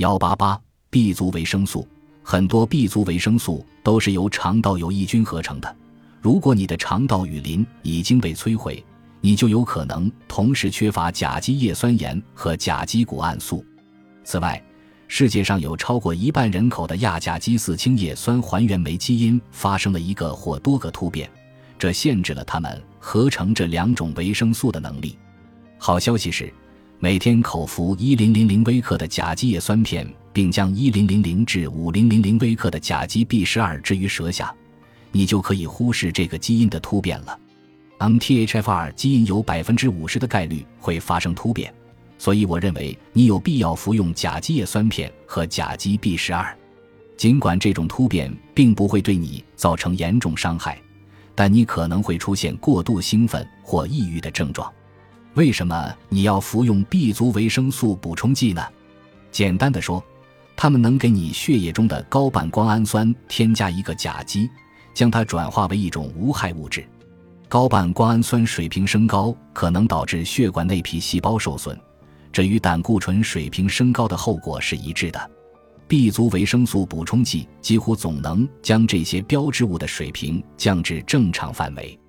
幺八八 B 族维生素，很多 B 族维生素都是由肠道有益菌合成的。如果你的肠道雨林已经被摧毁，你就有可能同时缺乏甲基叶酸盐和甲基谷氨素。此外，世界上有超过一半人口的亚甲基四氢叶酸还原酶基因发生了一个或多个突变，这限制了他们合成这两种维生素的能力。好消息是，每天口服一零零零微克的甲基叶酸片，并将一零零零至五零零零微克的甲基 B 十二置于舌下，你就可以忽视这个基因的突变了。MTHFR 基因有百分之五十的概率会发生突变。所以，我认为你有必要服用甲基叶酸片和甲基 B 十二。尽管这种突变并不会对你造成严重伤害，但你可能会出现过度兴奋或抑郁的症状。为什么你要服用 B 族维生素补充剂呢？简单的说，它们能给你血液中的高半胱氨酸添加一个甲基，将它转化为一种无害物质。高半胱氨酸水平升高可能导致血管内皮细胞受损。这与胆固醇水平升高的后果是一致的。B 族维生素补充剂几乎总能将这些标志物的水平降至正常范围。